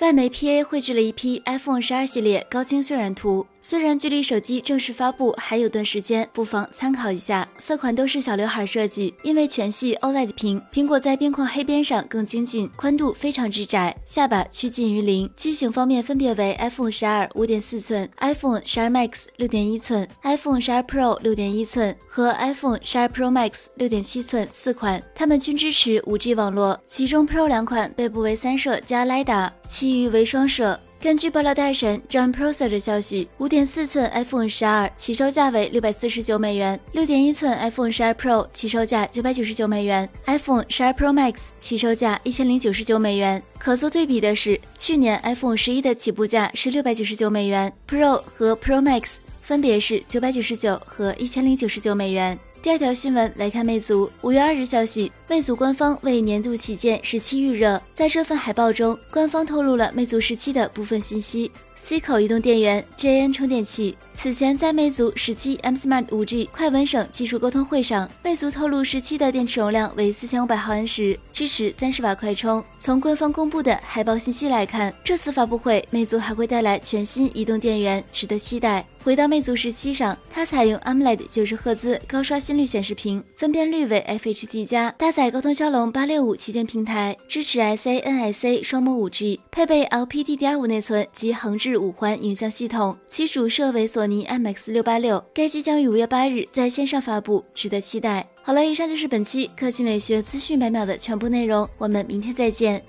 外媒 PA 绘制了一批 iPhone 十二系列高清渲染图。虽然距离手机正式发布还有段时间，不妨参考一下。色款都是小刘海设计，因为全系 OLED 屏，苹果在边框黑边上更精进，宽度非常之窄，下巴趋近于零。机型方面分别为 iPhone 十二五点四寸、iPhone 十二 Max 六点一寸、iPhone 十二 Pro 六点一寸和 iPhone 十二 Pro Max 六点七寸四款，它们均支持 5G 网络，其中 Pro 两款背部为三摄加 LiDAR，其余为双摄。根据爆料大神 John Prosser 的消息，五点四寸 iPhone 十二起售价为六百四十九美元，六点一寸 iPhone 十二 Pro 起售价九百九十九美元，iPhone 十二 Pro Max 起售价一千零九十九美元。可做对比的是，去年 iPhone 十一的起步价是六百九十九美元，Pro 和 Pro Max 分别是九百九十九和一千零九十九美元。第二条新闻来看，魅族。五月二日消息，魅族官方为年度旗舰十七预热，在这份海报中，官方透露了魅族十七的部分信息。：C 口移动电源、JN 充电器。此前在魅族十七 M Smart 五 G 快稳省技术沟通会上，魅族透露十七的电池容量为四千五百毫安时，支持三十瓦快充。从官方公布的海报信息来看，这次发布会魅族还会带来全新移动电源，值得期待。回到魅族十七上，它采用 AMOLED 九十赫兹高刷新率显示屏，分辨率为 FHD 加，搭载高通骁龙八六五旗舰平台，支持 SA、NSA 双模五 G，配备 LPDDR 内存及横置五环影像系统，其主摄为索尼 IMX 六八六。该机将于五月八日在线上发布，值得期待。好了，以上就是本期科技美学资讯百秒的全部内容，我们明天再见。